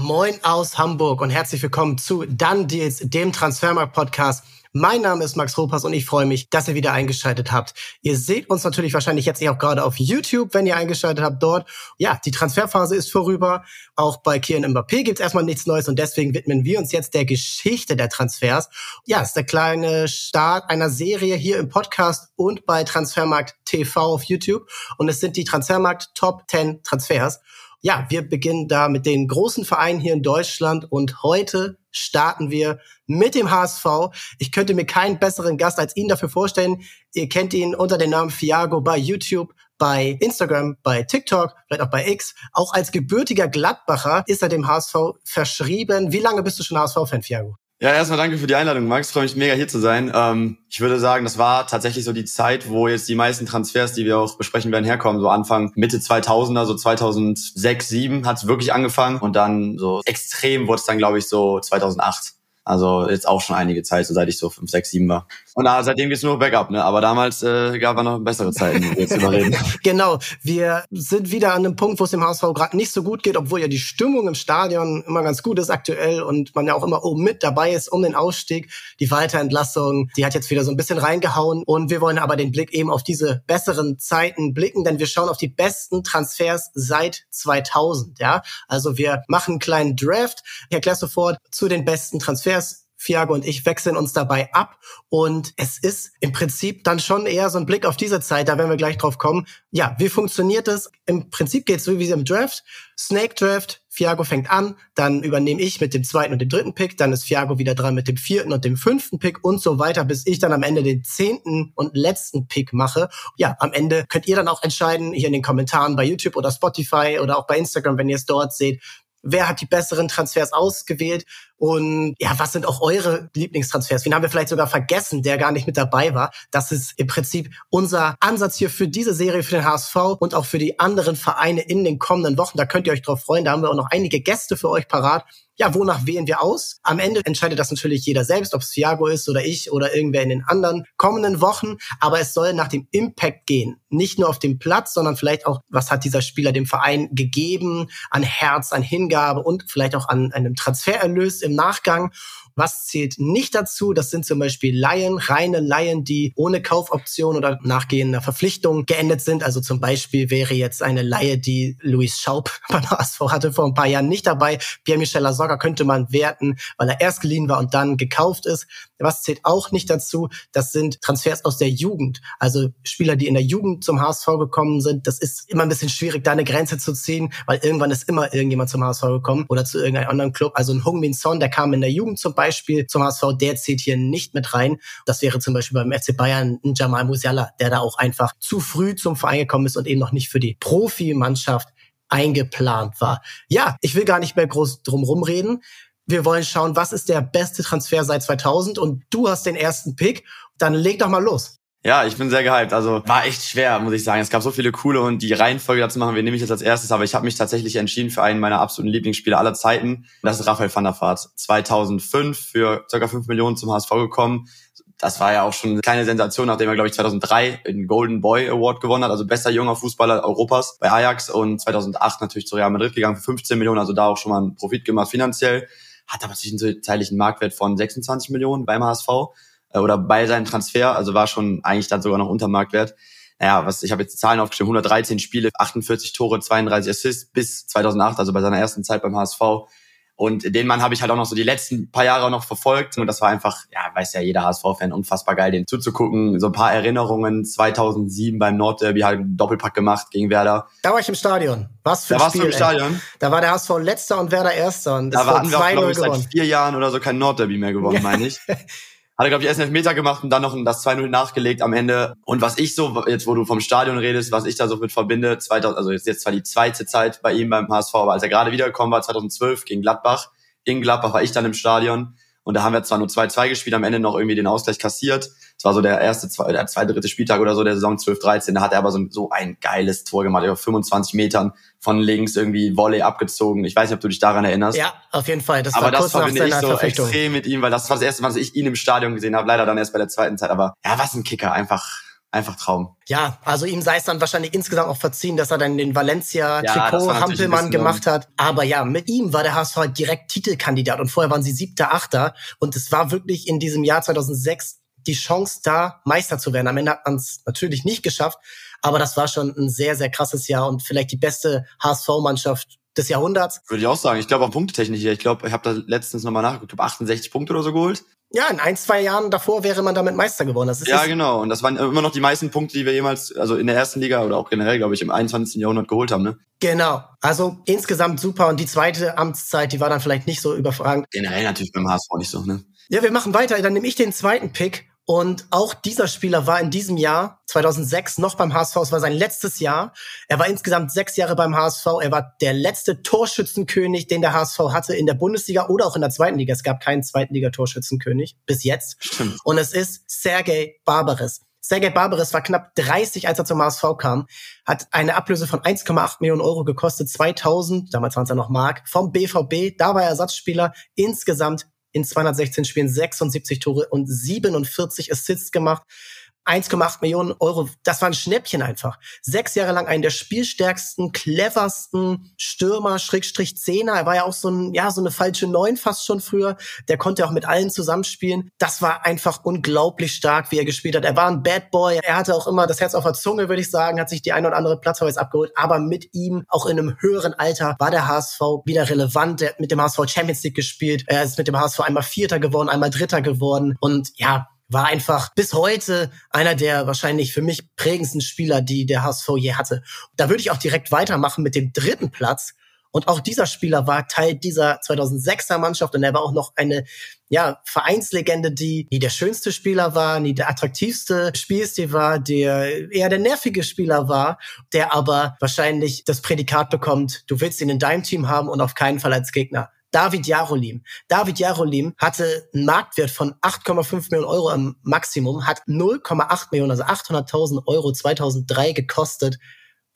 Moin aus Hamburg und herzlich willkommen zu Dann Deals, dem Transfermarkt-Podcast. Mein Name ist Max Ropas und ich freue mich, dass ihr wieder eingeschaltet habt. Ihr seht uns natürlich wahrscheinlich jetzt auch gerade auf YouTube, wenn ihr eingeschaltet habt dort. Ja, die Transferphase ist vorüber. Auch bei Kian Mbappé gibt's erstmal nichts Neues und deswegen widmen wir uns jetzt der Geschichte der Transfers. Ja, ist der kleine Start einer Serie hier im Podcast und bei Transfermarkt TV auf YouTube. Und es sind die Transfermarkt Top 10 Transfers. Ja, wir beginnen da mit den großen Vereinen hier in Deutschland und heute starten wir mit dem HSV. Ich könnte mir keinen besseren Gast als ihn dafür vorstellen. Ihr kennt ihn unter dem Namen Fiago bei YouTube, bei Instagram, bei TikTok, vielleicht auch bei X. Auch als gebürtiger Gladbacher ist er dem HSV verschrieben. Wie lange bist du schon HSV-Fan, Fiago? Ja, erstmal danke für die Einladung, Max. Freue mich mega hier zu sein. Ähm, ich würde sagen, das war tatsächlich so die Zeit, wo jetzt die meisten Transfers, die wir auch besprechen werden, herkommen. So Anfang Mitte 2000er, so 2006, 2007 hat es wirklich angefangen und dann so extrem wurde es dann, glaube ich, so 2008. Also jetzt auch schon einige Zeit, so seit ich so 5, 6, 7 war. Und da, seitdem geht's nur bergab, ne? Aber damals äh, gab es noch bessere Zeiten, die wir jetzt überreden. genau, wir sind wieder an einem Punkt, wo es dem HSV gerade nicht so gut geht, obwohl ja die Stimmung im Stadion immer ganz gut ist aktuell und man ja auch immer oben mit dabei ist um den Ausstieg. Die Weiterentlassung, die hat jetzt wieder so ein bisschen reingehauen und wir wollen aber den Blick eben auf diese besseren Zeiten blicken, denn wir schauen auf die besten Transfers seit 2000, ja? Also wir machen einen kleinen Draft. Ich erkläre sofort zu den besten Transfers Fiago und ich wechseln uns dabei ab. Und es ist im Prinzip dann schon eher so ein Blick auf diese Zeit, da werden wir gleich drauf kommen. Ja, wie funktioniert das? Im Prinzip geht es so wie im Draft. Snake Draft, Fiago fängt an, dann übernehme ich mit dem zweiten und dem dritten Pick, dann ist Fiago wieder dran mit dem vierten und dem fünften Pick und so weiter, bis ich dann am Ende den zehnten und letzten Pick mache. Ja, am Ende könnt ihr dann auch entscheiden, hier in den Kommentaren bei YouTube oder Spotify oder auch bei Instagram, wenn ihr es dort seht, wer hat die besseren Transfers ausgewählt und ja, was sind auch eure Lieblingstransfers? Wen haben wir vielleicht sogar vergessen, der gar nicht mit dabei war? Das ist im Prinzip unser Ansatz hier für diese Serie, für den HSV und auch für die anderen Vereine in den kommenden Wochen. Da könnt ihr euch drauf freuen. Da haben wir auch noch einige Gäste für euch parat. Ja, wonach wählen wir aus? Am Ende entscheidet das natürlich jeder selbst, ob es Thiago ist oder ich oder irgendwer in den anderen kommenden Wochen. Aber es soll nach dem Impact gehen. Nicht nur auf dem Platz, sondern vielleicht auch, was hat dieser Spieler dem Verein gegeben an Herz, an Hingabe und vielleicht auch an einem Transfererlös im Nachgang. Was zählt nicht dazu? Das sind zum Beispiel Laien, reine Laien, die ohne Kaufoption oder nachgehender Verpflichtung geendet sind. Also zum Beispiel wäre jetzt eine Laie, die Luis Schaub beim HSV hatte vor ein paar Jahren nicht dabei. Pierre-Michel Lasogga könnte man werten, weil er erst geliehen war und dann gekauft ist. Was zählt auch nicht dazu? Das sind Transfers aus der Jugend. Also Spieler, die in der Jugend zum HSV gekommen sind. Das ist immer ein bisschen schwierig, da eine Grenze zu ziehen, weil irgendwann ist immer irgendjemand zum HSV gekommen oder zu irgendeinem anderen Club. Also ein Hung Min Son, der kam in der Jugend zum Beispiel zum HSV, der zählt hier nicht mit rein. Das wäre zum Beispiel beim FC Bayern ein Jamal Musiala, der da auch einfach zu früh zum Verein gekommen ist und eben noch nicht für die Profimannschaft eingeplant war. Ja, ich will gar nicht mehr groß drum rumreden wir wollen schauen, was ist der beste Transfer seit 2000 und du hast den ersten Pick, dann leg doch mal los. Ja, ich bin sehr gehypt. Also war echt schwer, muss ich sagen. Es gab so viele coole und die Reihenfolge dazu machen wir nehme ich jetzt als erstes, aber ich habe mich tatsächlich entschieden für einen meiner absoluten Lieblingsspieler aller Zeiten. Das ist Raphael van der Vaart. 2005 für ca. 5 Millionen zum HSV gekommen. Das war ja auch schon eine kleine Sensation, nachdem er, glaube ich, 2003 den Golden Boy Award gewonnen hat, also bester junger Fußballer Europas bei Ajax und 2008 natürlich zu Real Madrid gegangen für 15 Millionen, also da auch schon mal einen Profit gemacht finanziell hat aber zwischenzeitlich einen Marktwert von 26 Millionen beim HSV äh, oder bei seinem Transfer, also war schon eigentlich dann sogar noch unter Marktwert. Naja, was ich habe jetzt die Zahlen aufgeschrieben, 113 Spiele, 48 Tore, 32 Assists bis 2008, also bei seiner ersten Zeit beim HSV. Und den Mann habe ich halt auch noch so die letzten paar Jahre noch verfolgt. Und das war einfach, ja, weiß ja jeder HSV-Fan, unfassbar geil, den zuzugucken. So ein paar Erinnerungen. 2007 beim Nordderby halt einen Doppelpack gemacht gegen Werder. Da war ich im Stadion. Was für ein da Spiel. Da warst du im Stadion? Da war der HSV letzter und Werder erster. Und da hatten wir auch, glaube ich, seit vier Jahren oder so kein Nordderby mehr gewonnen, meine ich. Hat er, glaube ich, erst einen Elfmeter gemacht und dann noch das 2-0 nachgelegt am Ende. Und was ich so, jetzt wo du vom Stadion redest, was ich da so mit verbinde, 2000, also jetzt, jetzt zwar die zweite Zeit bei ihm beim HSV, aber als er gerade wiedergekommen war, 2012 gegen Gladbach, in Gladbach war ich dann im Stadion und da haben wir zwar nur 2-2 gespielt, am Ende noch irgendwie den Ausgleich kassiert. Es war so der erste, der zweite, dritte Spieltag oder so der Saison 12-13. Da hat er aber so, so ein geiles Tor gemacht, über 25 Metern von links irgendwie Volley abgezogen. Ich weiß nicht, ob du dich daran erinnerst. Ja, auf jeden Fall. Das aber war das verbinde ich so extrem mit ihm, weil das war das erste Mal, dass ich ihn im Stadion gesehen habe. Leider dann erst bei der zweiten Zeit. Aber ja, was ein Kicker, einfach einfach Traum. Ja, also ihm sei es dann wahrscheinlich insgesamt auch verziehen, dass er dann den Valencia-Trikot-Hampelmann ja, gemacht hat. Aber ja, mit ihm war der HSV halt direkt Titelkandidat und vorher waren sie siebter, achter. Und es war wirklich in diesem Jahr 2006 die Chance da, Meister zu werden. Am Ende hat man es natürlich nicht geschafft, aber das war schon ein sehr, sehr krasses Jahr und vielleicht die beste HSV-Mannschaft des Jahrhunderts. Würde ich auch sagen. Ich glaube auch Punktetechnik hier. Ich glaube, ich habe da letztens nochmal nachgeguckt, habe 68 Punkte oder so geholt. Ja, in ein, zwei Jahren davor wäre man damit Meister geworden. Das ist ja, genau. Und das waren immer noch die meisten Punkte, die wir jemals, also in der ersten Liga oder auch generell, glaube ich, im 21. Jahrhundert geholt haben. Ne? Genau. Also insgesamt super. Und die zweite Amtszeit, die war dann vielleicht nicht so überfragend. Generell natürlich beim HSV nicht so, ne? Ja, wir machen weiter. Dann nehme ich den zweiten Pick. Und auch dieser Spieler war in diesem Jahr, 2006, noch beim HSV. Es war sein letztes Jahr. Er war insgesamt sechs Jahre beim HSV. Er war der letzte Torschützenkönig, den der HSV hatte in der Bundesliga oder auch in der zweiten Liga. Es gab keinen zweiten Liga-Torschützenkönig bis jetzt. Stimmt. Und es ist Sergei Barbares. Sergei Barbares war knapp 30, als er zum HSV kam, hat eine Ablöse von 1,8 Millionen Euro gekostet, 2000, damals waren es ja noch Mark, vom BVB. Da war er Ersatzspieler. Insgesamt in 216 Spielen 76 Tore und 47 Assists gemacht. 1,8 Millionen Euro, das war ein Schnäppchen einfach. Sechs Jahre lang einen der spielstärksten, cleversten Stürmer, Schrägstrich Zehner. Er war ja auch so ein, ja, so eine falsche Neun fast schon früher. Der konnte auch mit allen zusammenspielen. Das war einfach unglaublich stark, wie er gespielt hat. Er war ein Bad Boy. Er hatte auch immer das Herz auf der Zunge, würde ich sagen, hat sich die ein oder andere Platzverweis abgeholt. Aber mit ihm, auch in einem höheren Alter, war der HSV wieder relevant. Er hat mit dem HSV Champions League gespielt. Er ist mit dem HSV einmal Vierter geworden, einmal Dritter geworden. Und ja, war einfach bis heute einer der wahrscheinlich für mich prägendsten Spieler, die der HSV je hatte. Da würde ich auch direkt weitermachen mit dem dritten Platz. Und auch dieser Spieler war Teil dieser 2006er Mannschaft und er war auch noch eine ja, Vereinslegende, die nie der schönste Spieler war, nie der attraktivste Spielstil war, der eher der nervige Spieler war, der aber wahrscheinlich das Prädikat bekommt, du willst ihn in deinem Team haben und auf keinen Fall als Gegner. David Jarolim. David Jarolim hatte einen Marktwert von 8,5 Millionen Euro am Maximum, hat 0,8 Millionen, also 800.000 Euro 2003 gekostet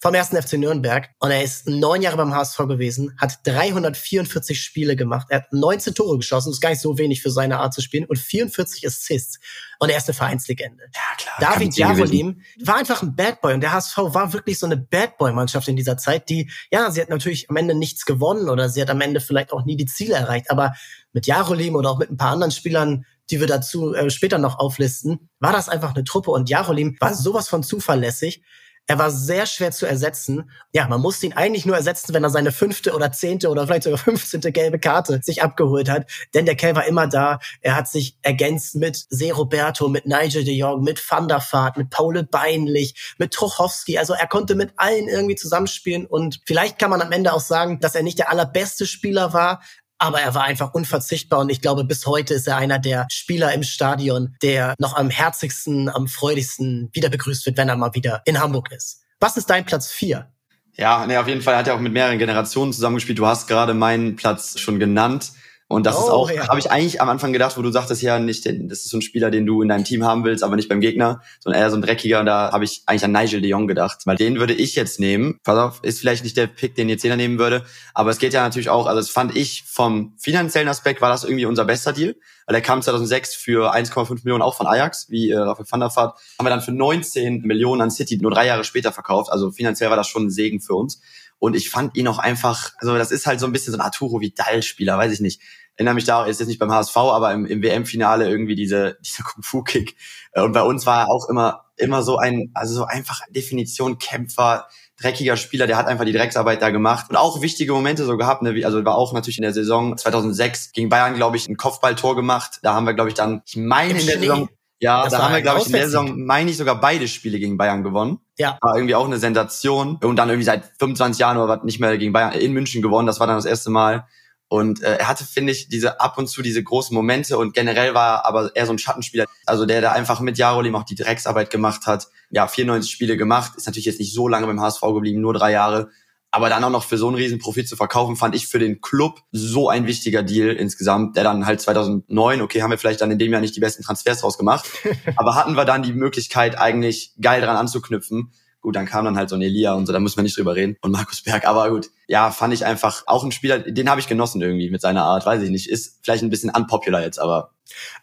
vom ersten FC Nürnberg. Und er ist neun Jahre beim HSV gewesen, hat 344 Spiele gemacht, er hat 19 Tore geschossen, das ist gar nicht so wenig für seine Art zu spielen, und 44 Assists. Und er ist eine Vereinslegende. Ja, klar. David Jarolim war einfach ein Bad Boy und der HSV war wirklich so eine Bad Boy-Mannschaft in dieser Zeit, die, ja, sie hat natürlich am Ende nichts gewonnen oder sie hat am Ende vielleicht auch nie die Ziele erreicht, aber mit Jarolim oder auch mit ein paar anderen Spielern, die wir dazu äh, später noch auflisten, war das einfach eine Truppe und Jarolim war sowas von zuverlässig. Er war sehr schwer zu ersetzen. Ja, man musste ihn eigentlich nur ersetzen, wenn er seine fünfte oder zehnte oder vielleicht sogar fünfzehnte gelbe Karte sich abgeholt hat. Denn der Kerl war immer da. Er hat sich ergänzt mit Se Roberto, mit Nigel de Jong, mit Van der Vaart, mit Paul Beinlich, mit Trochowski. Also er konnte mit allen irgendwie zusammenspielen. Und vielleicht kann man am Ende auch sagen, dass er nicht der allerbeste Spieler war, aber er war einfach unverzichtbar und ich glaube, bis heute ist er einer der Spieler im Stadion, der noch am herzigsten, am freudigsten wieder begrüßt wird, wenn er mal wieder in Hamburg ist. Was ist dein Platz vier? Ja, nee, auf jeden Fall hat er auch mit mehreren Generationen zusammengespielt. Du hast gerade meinen Platz schon genannt. Und das oh, ist auch, ja. habe ich eigentlich am Anfang gedacht, wo du sagtest, ja, nicht, das ist so ein Spieler, den du in deinem Team haben willst, aber nicht beim Gegner, sondern eher so ein dreckiger. Und da habe ich eigentlich an Nigel de Jong gedacht, weil den würde ich jetzt nehmen. Pass auf, ist vielleicht nicht der Pick, den jetzt jeder nehmen würde, aber es geht ja natürlich auch, also das fand ich vom finanziellen Aspekt war das irgendwie unser bester Deal, weil er kam 2006 für 1,5 Millionen auch von Ajax, wie äh, Raphael van der Vaart, haben wir dann für 19 Millionen an City nur drei Jahre später verkauft. Also finanziell war das schon ein Segen für uns. Und ich fand ihn auch einfach, also das ist halt so ein bisschen so ein Arturo Vidal-Spieler, weiß ich nicht erinnere mich da, ist jetzt nicht beim HSV, aber im, im WM-Finale irgendwie diese, dieser Kung-Fu-Kick. Äh, und bei uns war er auch immer, immer so ein, also so einfach Definition Kämpfer, dreckiger Spieler, der hat einfach die Drecksarbeit da gemacht und auch wichtige Momente so gehabt, ne? also war auch natürlich in der Saison 2006 gegen Bayern, glaube ich, ein Kopfballtor gemacht. Da haben wir, glaube ich, dann, ich meine in der Saison, ja, das da haben wir, glaube ich, in der Saison, meine ich, sogar beide Spiele gegen Bayern gewonnen. Ja. War irgendwie auch eine Sensation. Und dann irgendwie seit 25 Jahren oder was nicht mehr gegen Bayern in München gewonnen. Das war dann das erste Mal. Und äh, er hatte, finde ich, diese ab und zu diese großen Momente und generell war er aber eher so ein Schattenspieler, also der, der einfach mit Jarolim auch die Drecksarbeit gemacht hat. Ja, 94 Spiele gemacht, ist natürlich jetzt nicht so lange beim HSV geblieben, nur drei Jahre. Aber dann auch noch für so einen riesen Profit zu verkaufen, fand ich für den Club so ein wichtiger Deal insgesamt, der dann halt 2009, okay, haben wir vielleicht dann in dem Jahr nicht die besten Transfers draus gemacht, aber hatten wir dann die Möglichkeit eigentlich geil dran anzuknüpfen. Gut, dann kam dann halt so ein Elia und so, da muss man nicht drüber reden und Markus Berg, aber gut, ja, fand ich einfach auch ein Spieler, den habe ich genossen irgendwie mit seiner Art, weiß ich nicht. Ist vielleicht ein bisschen unpopular jetzt, aber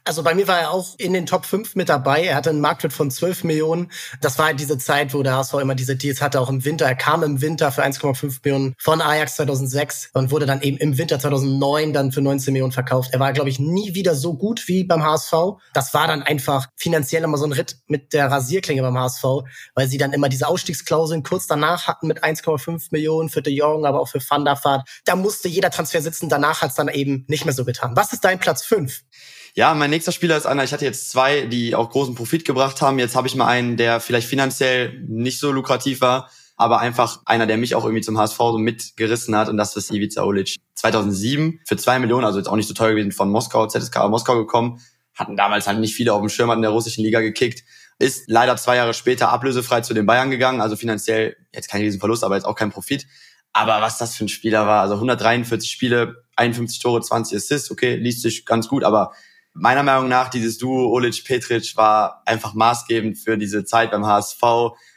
also bei mir war er auch in den Top 5 mit dabei. Er hatte einen Marktwert von 12 Millionen. Das war halt diese Zeit, wo der HSV immer diese Deals hatte, auch im Winter. Er kam im Winter für 1,5 Millionen von Ajax 2006 und wurde dann eben im Winter 2009 dann für 19 Millionen verkauft. Er war, glaube ich, nie wieder so gut wie beim HSV. Das war dann einfach finanziell immer so ein Ritt mit der Rasierklinge beim HSV, weil sie dann immer diese Ausstiegsklauseln kurz danach hatten mit 1,5 Millionen für De Jong, aber auch für Van. Da musste jeder Transfer sitzen. Danach hat es dann eben nicht mehr so getan. Was ist dein Platz 5? Ja, mein nächster Spieler ist einer, ich hatte jetzt zwei, die auch großen Profit gebracht haben. Jetzt habe ich mal einen, der vielleicht finanziell nicht so lukrativ war, aber einfach einer, der mich auch irgendwie zum HSV so mitgerissen hat und das ist Ivica Olic. 2007 für zwei Millionen, also jetzt auch nicht so teuer gewesen, von Moskau, ZSK Moskau gekommen. Hatten damals halt nicht viele auf dem Schirm, hatten in der russischen Liga gekickt. Ist leider zwei Jahre später ablösefrei zu den Bayern gegangen, also finanziell jetzt kein Riesenverlust, aber jetzt auch kein Profit. Aber was das für ein Spieler war, also 143 Spiele, 51 Tore, 20 Assists, okay, liest sich ganz gut, aber meiner Meinung nach, dieses Duo Olic-Petric war einfach maßgebend für diese Zeit beim HSV.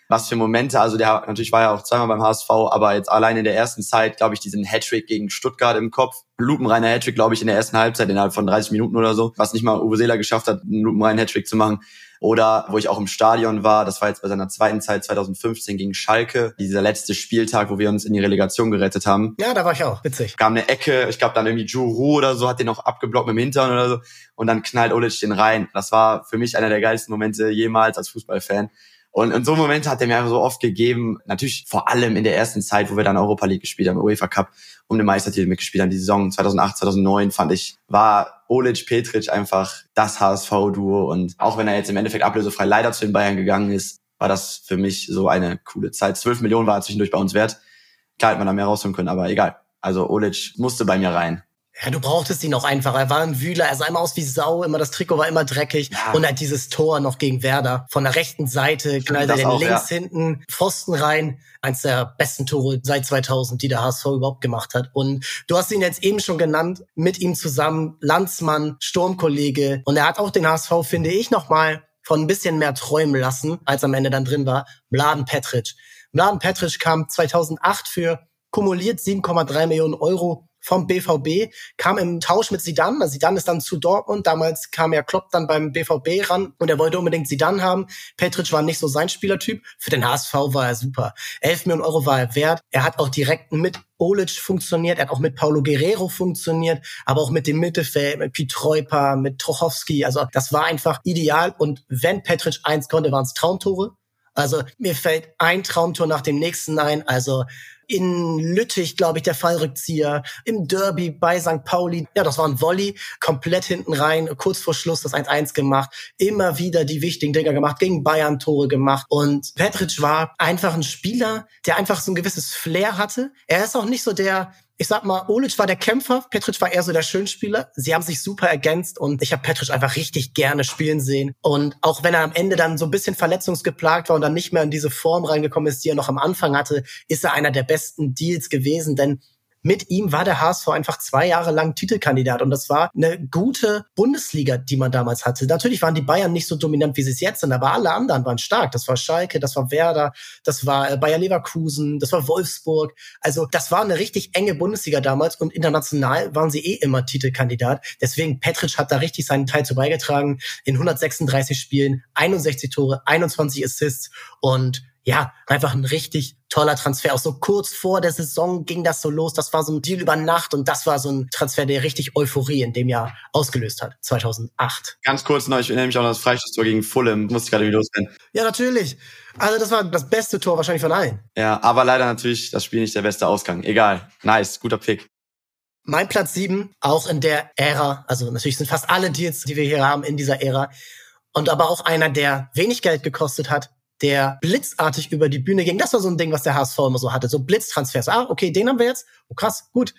Was für Momente, also der natürlich war ja auch zweimal beim HSV, aber jetzt allein in der ersten Zeit, glaube ich, diesen Hattrick gegen Stuttgart im Kopf. Lupenreiner Hattrick, glaube ich, in der ersten Halbzeit innerhalb von 30 Minuten oder so, was nicht mal Uwe Seeler geschafft hat, einen lupenreinen Hattrick zu machen. Oder wo ich auch im Stadion war, das war jetzt bei seiner zweiten Zeit 2015 gegen Schalke, dieser letzte Spieltag, wo wir uns in die Relegation gerettet haben. Ja, da war ich auch, witzig. Kam eine Ecke, ich glaube dann irgendwie Juru oder so, hat den noch abgeblockt mit dem Hintern oder so und dann knallt Olic den rein. Das war für mich einer der geilsten Momente jemals als Fußballfan. Und in so einem Moment hat er mir einfach so oft gegeben, natürlich vor allem in der ersten Zeit, wo wir dann Europa League gespielt haben, UEFA Cup, um den Meistertitel mitgespielt haben. Die Saison 2008, 2009 fand ich, war Olic Petric einfach das HSV-Duo. Und auch wenn er jetzt im Endeffekt ablösefrei leider zu den Bayern gegangen ist, war das für mich so eine coole Zeit. 12 Millionen war er zwischendurch bei uns wert. Klar hätte man da mehr rausholen können, aber egal. Also Olic musste bei mir rein. Ja, du brauchtest ihn auch einfach. Er war ein Wühler, er sah immer aus wie Sau, immer das Trikot war immer dreckig. Ja. Und halt dieses Tor noch gegen Werder. Von der rechten Seite knallt er den auch, links ja. hinten, Pfosten rein. Eins der besten Tore seit 2000, die der HSV überhaupt gemacht hat. Und du hast ihn jetzt eben schon genannt, mit ihm zusammen, Landsmann, Sturmkollege. Und er hat auch den HSV, finde ich, nochmal von ein bisschen mehr träumen lassen, als am Ende dann drin war. Mladen Petric. Mladen Petric kam 2008 für kumuliert 7,3 Millionen Euro vom BVB, kam im Tausch mit Sidan. Also Sidan ist dann zu Dortmund. Damals kam ja Klopp dann beim BVB ran und er wollte unbedingt Sidan haben. Petric war nicht so sein Spielertyp. Für den HSV war er super. 11 Millionen Euro war er wert. Er hat auch direkt mit Olic funktioniert, er hat auch mit Paulo Guerrero funktioniert, aber auch mit dem Mittelfeld, mit Pietreuper, mit Trochowski. Also das war einfach ideal. Und wenn Petric eins konnte, waren es Traumtore. Also mir fällt ein Traumtor nach dem nächsten ein. Also in Lüttich, glaube ich, der Fallrückzieher, im Derby bei St. Pauli. Ja, das war ein Volley, komplett hinten rein, kurz vor Schluss das 1-1 gemacht, immer wieder die wichtigen Dinger gemacht, gegen Bayern Tore gemacht und Petric war einfach ein Spieler, der einfach so ein gewisses Flair hatte. Er ist auch nicht so der ich sag mal, Olic war der Kämpfer, Petric war eher so der Schönspieler. Sie haben sich super ergänzt und ich habe Petric einfach richtig gerne spielen sehen. Und auch wenn er am Ende dann so ein bisschen verletzungsgeplagt war und dann nicht mehr in diese Form reingekommen ist, die er noch am Anfang hatte, ist er einer der besten Deals gewesen, denn mit ihm war der HSV einfach zwei Jahre lang Titelkandidat und das war eine gute Bundesliga, die man damals hatte. Natürlich waren die Bayern nicht so dominant, wie sie es jetzt sind, aber alle anderen waren stark. Das war Schalke, das war Werder, das war äh, Bayer Leverkusen, das war Wolfsburg. Also das war eine richtig enge Bundesliga damals und international waren sie eh immer Titelkandidat. Deswegen Petric hat da richtig seinen Teil zu beigetragen. In 136 Spielen, 61 Tore, 21 Assists und ja, einfach ein richtig toller Transfer. Auch so kurz vor der Saison ging das so los. Das war so ein Deal über Nacht und das war so ein Transfer, der richtig Euphorie in dem Jahr ausgelöst hat, 2008. Ganz kurz noch, ich erinnere mich auch an das Freistoßtor gegen Fulham. Musste gerade wieder losrennen. Ja, natürlich. Also das war das beste Tor wahrscheinlich von allen. Ja, aber leider natürlich das Spiel nicht der beste Ausgang. Egal. Nice, guter Pick. Mein Platz sieben, auch in der Ära, also natürlich sind fast alle Deals, die wir hier haben, in dieser Ära. Und aber auch einer, der wenig Geld gekostet hat, der blitzartig über die Bühne ging. Das war so ein Ding, was der HSV immer so hatte. So Blitztransfers. Ah, okay, den haben wir jetzt. Oh, krass, gut.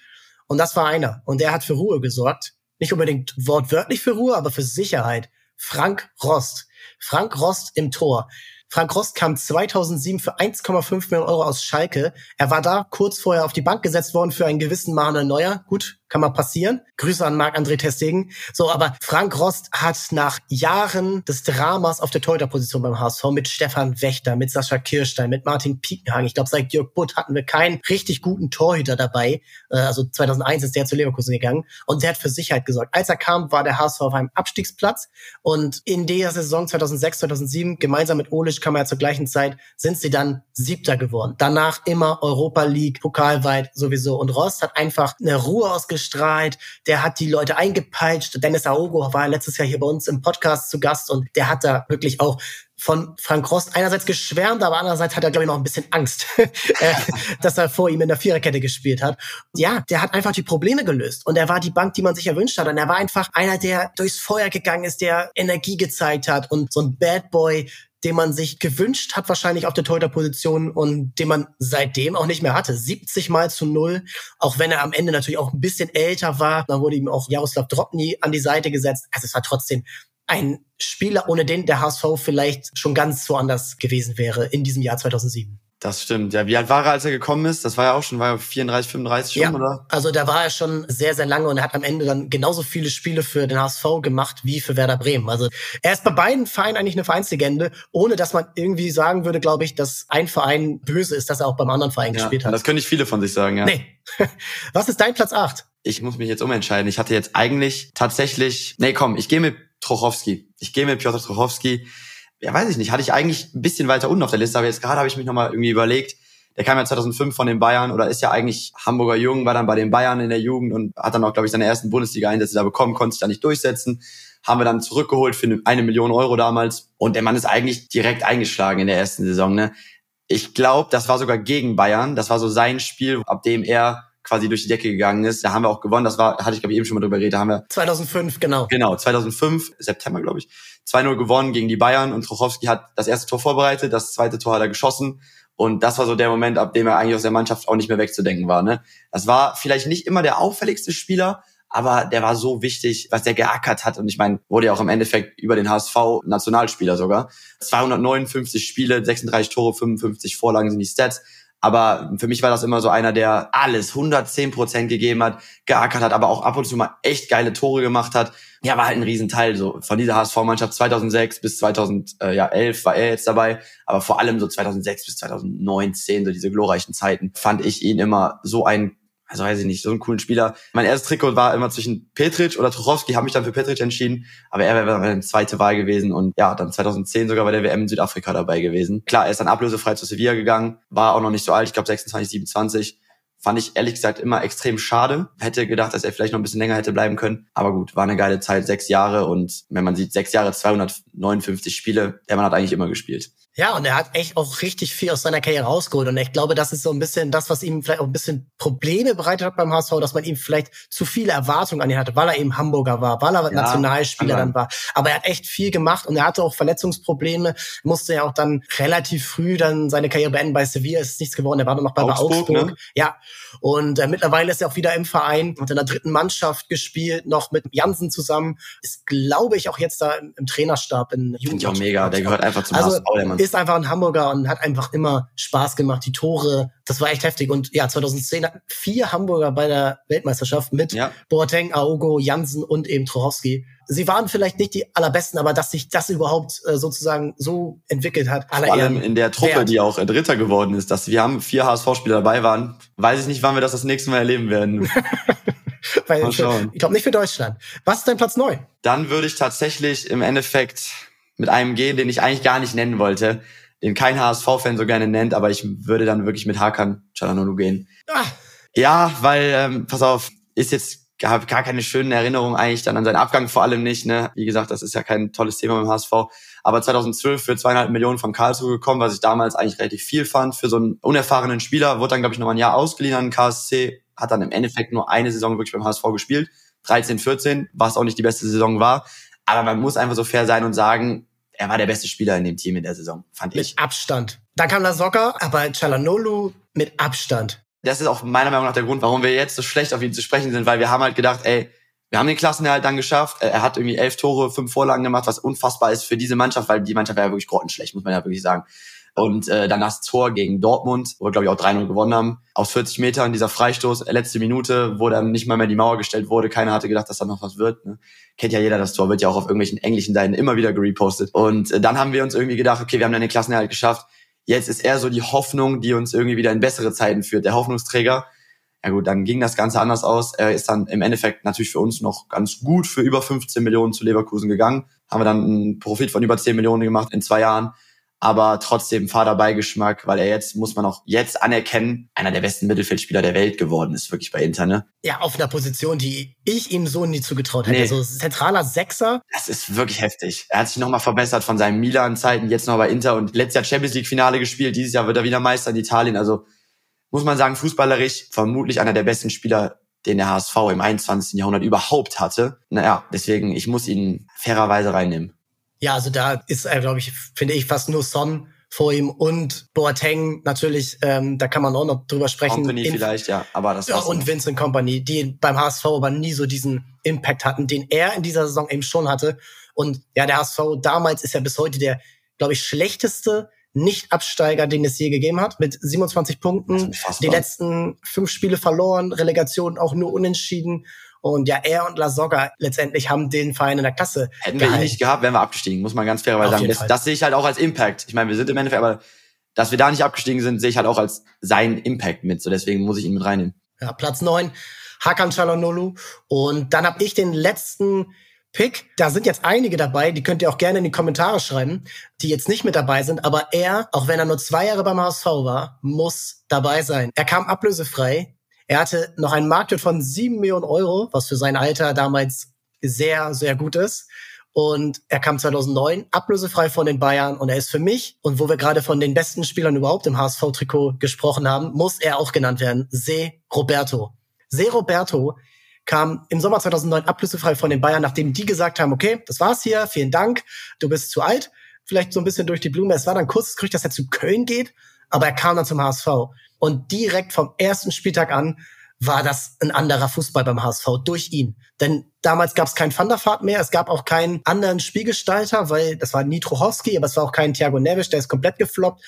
Und das war einer. Und der hat für Ruhe gesorgt. Nicht unbedingt wortwörtlich für Ruhe, aber für Sicherheit. Frank Rost. Frank Rost im Tor. Frank Rost kam 2007 für 1,5 Millionen Euro aus Schalke. Er war da kurz vorher auf die Bank gesetzt worden für einen gewissen Manuel Neuer. Gut, kann mal passieren. Grüße an Marc-André Testegen. So, aber Frank Rost hat nach Jahren des Dramas auf der Torhüterposition beim HSV mit Stefan Wächter, mit Sascha Kirstein, mit Martin Piekenhagen, ich glaube, seit Jörg Butt hatten wir keinen richtig guten Torhüter dabei. Äh, also 2001 ist der zu Leverkusen gegangen und der hat für Sicherheit gesorgt. Als er kam, war der HSV auf einem Abstiegsplatz und in der Saison 2006, 2007, gemeinsam mit Olisch, kam er zur gleichen Zeit, sind sie dann Siebter geworden. Danach immer Europa League, pokalweit sowieso. Und Rost hat einfach eine Ruhe ausgestrahlt, der hat die Leute eingepeitscht. Dennis Aogo war letztes Jahr hier bei uns im Podcast zu Gast und der hat da wirklich auch von Frank Rost einerseits geschwärmt, aber andererseits hat er, glaube ich, noch ein bisschen Angst, äh, dass er vor ihm in der Viererkette gespielt hat. Ja, der hat einfach die Probleme gelöst und er war die Bank, die man sich erwünscht hat. Und er war einfach einer, der durchs Feuer gegangen ist, der Energie gezeigt hat und so ein Bad Boy, den man sich gewünscht hat, wahrscheinlich auf der Torhüter-Position und den man seitdem auch nicht mehr hatte. 70 mal zu null, auch wenn er am Ende natürlich auch ein bisschen älter war. Dann wurde ihm auch Jaroslav Dropny an die Seite gesetzt. Also es war trotzdem ein Spieler, ohne den der HSV vielleicht schon ganz woanders gewesen wäre in diesem Jahr 2007. Das stimmt. Ja, wie alt war er, als er gekommen ist? Das war ja auch schon, war ja 34, 35 schon, ja, oder? Also da war er schon sehr, sehr lange und er hat am Ende dann genauso viele Spiele für den HSV gemacht wie für Werder Bremen. Also er ist bei beiden Vereinen eigentlich eine Vereinslegende, ohne dass man irgendwie sagen würde, glaube ich, dass ein Verein böse ist, dass er auch beim anderen Verein ja, gespielt hat. Das können nicht viele von sich sagen, ja. Nee. Was ist dein Platz 8? Ich muss mich jetzt umentscheiden. Ich hatte jetzt eigentlich tatsächlich, nee, komm, ich gehe mit Trochowski. Ich gehe mit Piotr Trochowski. Ja, weiß ich nicht. Hatte ich eigentlich ein bisschen weiter unten auf der Liste, aber jetzt gerade habe ich mich nochmal irgendwie überlegt. Der kam ja 2005 von den Bayern oder ist ja eigentlich Hamburger Jung, war dann bei den Bayern in der Jugend und hat dann auch, glaube ich, seine ersten Bundesliga-Einsätze da bekommen, konnte sich da nicht durchsetzen. Haben wir dann zurückgeholt für eine Million Euro damals. Und der Mann ist eigentlich direkt eingeschlagen in der ersten Saison. Ne? Ich glaube, das war sogar gegen Bayern. Das war so sein Spiel, ab dem er quasi durch die Decke gegangen ist. Da haben wir auch gewonnen. Das war, hatte ich glaube ich eben schon mal drüber geredet. Da haben wir 2005, genau. Genau, 2005, September glaube ich, 2-0 gewonnen gegen die Bayern und Trochowski hat das erste Tor vorbereitet, das zweite Tor hat er geschossen und das war so der Moment, ab dem er eigentlich aus der Mannschaft auch nicht mehr wegzudenken war. Ne? Das war vielleicht nicht immer der auffälligste Spieler, aber der war so wichtig, was der geackert hat. Und ich meine, wurde ja auch im Endeffekt über den HSV Nationalspieler sogar. 259 Spiele, 36 Tore, 55 Vorlagen sind die Stats. Aber für mich war das immer so einer, der alles 110 Prozent gegeben hat, geackert hat, aber auch ab und zu mal echt geile Tore gemacht hat. Ja, war halt ein Riesenteil so von dieser HSV-Mannschaft 2006 bis 2011 war er jetzt dabei, aber vor allem so 2006 bis 2019 so diese glorreichen Zeiten fand ich ihn immer so ein also weiß ich nicht, so einen coolen Spieler. Mein erstes Trikot war immer zwischen Petric oder Tuchowski, habe mich dann für Petric entschieden, aber er wäre meine zweite Wahl gewesen und ja, dann 2010 sogar bei der WM in Südafrika dabei gewesen. Klar, er ist dann ablösefrei zu Sevilla gegangen, war auch noch nicht so alt, ich glaube 26, 27. Fand ich ehrlich gesagt immer extrem schade. Hätte gedacht, dass er vielleicht noch ein bisschen länger hätte bleiben können. Aber gut, war eine geile Zeit, sechs Jahre und wenn man sieht, sechs Jahre, 259 Spiele, der Mann hat eigentlich immer gespielt. Ja, und er hat echt auch richtig viel aus seiner Karriere rausgeholt. Und ich glaube, das ist so ein bisschen das, was ihm vielleicht auch ein bisschen Probleme bereitet hat beim HSV, dass man ihm vielleicht zu viele Erwartungen an ihn hatte, weil er eben Hamburger war, weil er ja, Nationalspieler dann war. Aber er hat echt viel gemacht und er hatte auch Verletzungsprobleme, musste ja auch dann relativ früh dann seine Karriere beenden bei Sevilla, ist nichts geworden, er war noch bei Augsburg. Augsburg. Ne? Ja, und äh, mittlerweile ist er auch wieder im Verein, hat in der dritten Mannschaft gespielt, noch mit Jansen zusammen, ist, glaube ich, auch jetzt da im, im Trainerstab in Jugend. Finde ich auch mega, der gehört einfach zum also, HSV, der Mann ist einfach ein Hamburger und hat einfach immer Spaß gemacht. Die Tore, das war echt heftig. Und ja, 2010 hatten vier Hamburger bei der Weltmeisterschaft mit ja. Boateng, Aogo, Jansen und eben Trochowski. Sie waren vielleicht nicht die allerbesten, aber dass sich das überhaupt äh, sozusagen so entwickelt hat. Vor allem in der Truppe, wert. die auch äh, Dritter geworden ist, dass wir haben vier HSV-Spieler dabei waren. Weiß ich nicht, wann wir das das nächste Mal erleben werden. Weil, ich glaube nicht für Deutschland. Was ist dein Platz neun? Dann würde ich tatsächlich im Endeffekt mit einem gehen, den ich eigentlich gar nicht nennen wollte, den kein HSV-Fan so gerne nennt, aber ich würde dann wirklich mit Hakan Çalhanoğlu gehen. Ah. Ja, weil, ähm, pass auf, ist jetzt gar, gar keine schönen Erinnerungen eigentlich dann an seinen Abgang vor allem nicht. Ne? Wie gesagt, das ist ja kein tolles Thema beim HSV. Aber 2012 für zweieinhalb Millionen von Karlsruhe gekommen, was ich damals eigentlich relativ viel fand für so einen unerfahrenen Spieler. Wurde dann, glaube ich, noch ein Jahr ausgeliehen an den KSC. Hat dann im Endeffekt nur eine Saison wirklich beim HSV gespielt. 13, 14, was auch nicht die beste Saison war. Aber man muss einfach so fair sein und sagen, er war der beste Spieler in dem Team in der Saison, fand ich. Mit Abstand. Dann kam Lasogga, aber Chalanolu mit Abstand. Das ist auch meiner Meinung nach der Grund, warum wir jetzt so schlecht auf ihn zu sprechen sind, weil wir haben halt gedacht, ey, wir haben den Klassenerhalt dann geschafft. Er hat irgendwie elf Tore, fünf Vorlagen gemacht, was unfassbar ist für diese Mannschaft, weil die Mannschaft war ja wirklich grottenschlecht, muss man ja wirklich sagen. Und äh, dann das Tor gegen Dortmund, wo wir, glaube ich, auch 3-0 gewonnen haben. Aus 40 Metern, dieser Freistoß, äh, letzte Minute, wo dann nicht mal mehr die Mauer gestellt wurde. Keiner hatte gedacht, dass da noch was wird. Ne? Kennt ja jeder, das Tor wird ja auch auf irgendwelchen englischen Seiten immer wieder gerepostet. Und äh, dann haben wir uns irgendwie gedacht, okay, wir haben dann den Klassenerhalt geschafft. Jetzt ist er so die Hoffnung, die uns irgendwie wieder in bessere Zeiten führt, der Hoffnungsträger. Ja gut, dann ging das Ganze anders aus. Er ist dann im Endeffekt natürlich für uns noch ganz gut für über 15 Millionen zu Leverkusen gegangen. Haben wir dann einen Profit von über 10 Millionen gemacht in zwei Jahren aber trotzdem Vaterbeigeschmack, weil er jetzt, muss man auch jetzt anerkennen, einer der besten Mittelfeldspieler der Welt geworden ist, wirklich bei Inter, ne? Ja, auf einer Position, die ich ihm so nie zugetraut hätte. Nee. So zentraler Sechser. Das ist wirklich heftig. Er hat sich nochmal verbessert von seinen Milan-Zeiten, jetzt noch bei Inter und letztes Jahr Champions League-Finale gespielt, dieses Jahr wird er wieder Meister in Italien. Also muss man sagen, fußballerisch vermutlich einer der besten Spieler den der HSV im 21. Jahrhundert überhaupt hatte. Naja, deswegen, ich muss ihn fairerweise reinnehmen. Ja, also da ist er, glaube ich, finde ich fast nur Son vor ihm und Boateng natürlich, ähm, da kann man auch noch drüber sprechen. Company vielleicht, ja, aber das ja, und Vincent Company, die beim HSV aber nie so diesen Impact hatten, den er in dieser Saison eben schon hatte. Und ja, der HSV damals ist ja bis heute der, glaube ich, schlechteste nicht-Absteiger, den es je gegeben hat, mit 27 Punkten. Die letzten fünf Spiele verloren, Relegation auch nur unentschieden. Und ja, er und La Soga letztendlich haben den Verein in der Klasse. Hätten wir ihn nicht gehabt, wären wir abgestiegen, muss man ganz fairerweise sagen. Das, das, sehe ich halt auch als Impact. Ich meine, wir sind im Endeffekt, aber dass wir da nicht abgestiegen sind, sehe ich halt auch als seinen Impact mit. So deswegen muss ich ihn mit reinnehmen. Ja, Platz neun Hakan Çalhanoğlu. Und dann habe ich den letzten Pick. Da sind jetzt einige dabei, die könnt ihr auch gerne in die Kommentare schreiben, die jetzt nicht mit dabei sind. Aber er, auch wenn er nur zwei Jahre beim HSV war, muss dabei sein. Er kam ablösefrei er hatte noch einen Marktwert von sieben Millionen Euro, was für sein Alter damals sehr, sehr gut ist. Und er kam 2009 ablösefrei von den Bayern und er ist für mich, und wo wir gerade von den besten Spielern überhaupt im HSV-Trikot gesprochen haben, muss er auch genannt werden. Se Roberto. Se Roberto kam im Sommer 2009 ablösefrei von den Bayern, nachdem die gesagt haben, okay, das war's hier, vielen Dank, du bist zu alt, vielleicht so ein bisschen durch die Blume. Es war dann kurz Gerücht, dass er zu Köln geht, aber er kam dann zum HSV. Und direkt vom ersten Spieltag an war das ein anderer Fußball beim HSV durch ihn. Denn damals gab es keinen Van der Vaart mehr, es gab auch keinen anderen Spielgestalter, weil das war Nitrochowski, aber es war auch kein Thiago Neves, der ist komplett gefloppt.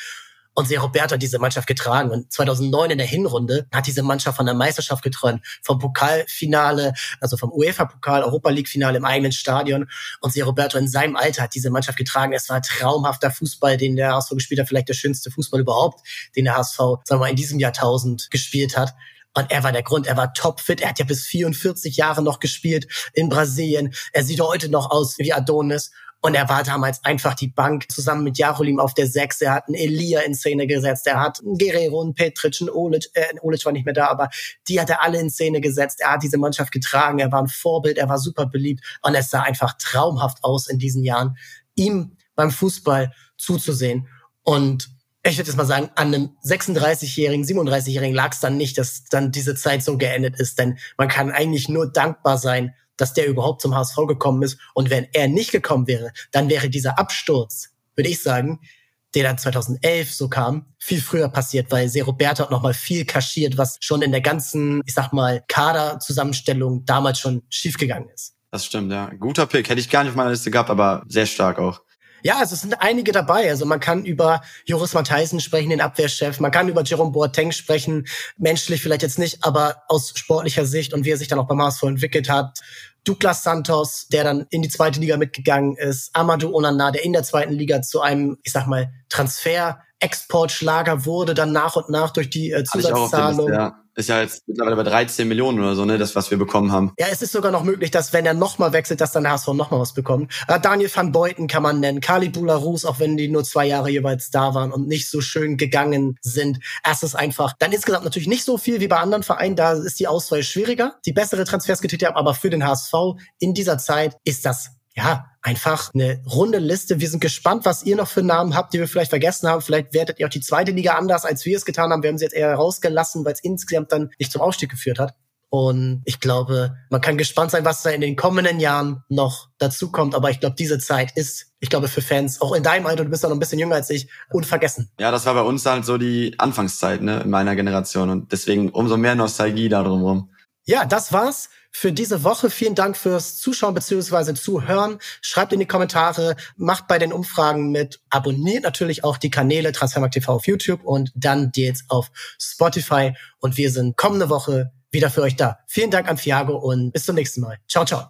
Und sehr Roberto hat diese Mannschaft getragen. Und 2009 in der Hinrunde hat diese Mannschaft von der Meisterschaft geträumt. Vom Pokalfinale, also vom UEFA-Pokal, Europa League-Finale im eigenen Stadion. Und sehr Roberto in seinem Alter hat diese Mannschaft getragen. Es war traumhafter Fußball, den der HSV gespielt hat. Vielleicht der schönste Fußball überhaupt, den der HSV, sagen wir mal, in diesem Jahrtausend gespielt hat. Und er war der Grund, er war topfit. Er hat ja bis 44 Jahre noch gespielt in Brasilien. Er sieht heute noch aus wie Adonis. Und er war damals einfach die Bank zusammen mit Jarolim auf der Sechs. Er hat einen Elia in Szene gesetzt. Er hat einen Guerrero, einen Petric, einen Olic. Äh, Olic war nicht mehr da, aber die hat er alle in Szene gesetzt. Er hat diese Mannschaft getragen. Er war ein Vorbild. Er war super beliebt. Und es sah einfach traumhaft aus in diesen Jahren, ihm beim Fußball zuzusehen. Und ich würde jetzt mal sagen, an einem 36-Jährigen, 37-Jährigen lag es dann nicht, dass dann diese Zeit so geendet ist. Denn man kann eigentlich nur dankbar sein, dass der überhaupt zum HSV gekommen ist. Und wenn er nicht gekommen wäre, dann wäre dieser Absturz, würde ich sagen, der dann 2011 so kam, viel früher passiert, weil Se Roberto hat nochmal viel kaschiert, was schon in der ganzen, ich sag mal, Kaderzusammenstellung damals schon schiefgegangen ist. Das stimmt, ja. Guter Pick. Hätte ich gar nicht auf meiner Liste gehabt, aber sehr stark auch. Ja, also es sind einige dabei. Also man kann über Joris Matheisen sprechen, den Abwehrchef. Man kann über Jerome Boateng sprechen. Menschlich vielleicht jetzt nicht, aber aus sportlicher Sicht und wie er sich dann auch beim HSV entwickelt hat. Douglas Santos, der dann in die zweite Liga mitgegangen ist. Amadou Onana, der in der zweiten Liga zu einem, ich sag mal, Transfer Exportschlager wurde dann nach und nach durch die äh, Zusatzzahlung. Ist ja jetzt mittlerweile bei 13 Millionen oder so, ne, das, was wir bekommen haben. Ja, es ist sogar noch möglich, dass wenn er nochmal wechselt, dass dann der HSV nochmal was bekommt. Äh, Daniel van Beuten kann man nennen, Kali Bularus, auch wenn die nur zwei Jahre jeweils da waren und nicht so schön gegangen sind. Es ist einfach, dann insgesamt natürlich nicht so viel wie bei anderen Vereinen, da ist die Auswahl schwieriger, die bessere Transfers getätigt haben, aber für den HSV in dieser Zeit ist das ja, einfach eine runde Liste. Wir sind gespannt, was ihr noch für Namen habt, die wir vielleicht vergessen haben. Vielleicht wertet ihr auch die zweite Liga anders, als wir es getan haben. Wir haben sie jetzt eher rausgelassen, weil es insgesamt dann nicht zum Aufstieg geführt hat. Und ich glaube, man kann gespannt sein, was da in den kommenden Jahren noch dazukommt. Aber ich glaube, diese Zeit ist, ich glaube, für Fans, auch in deinem Alter, du bist ja noch ein bisschen jünger als ich, unvergessen. Ja, das war bei uns halt so die Anfangszeit, ne, in meiner Generation. Und deswegen umso mehr Nostalgie da drumherum. Ja, das war's für diese Woche. Vielen Dank fürs Zuschauen bzw. Zuhören. Schreibt in die Kommentare, macht bei den Umfragen mit, abonniert natürlich auch die Kanäle Transfermarkt TV auf YouTube und dann jetzt auf Spotify. Und wir sind kommende Woche wieder für euch da. Vielen Dank an Fiago und bis zum nächsten Mal. Ciao, ciao.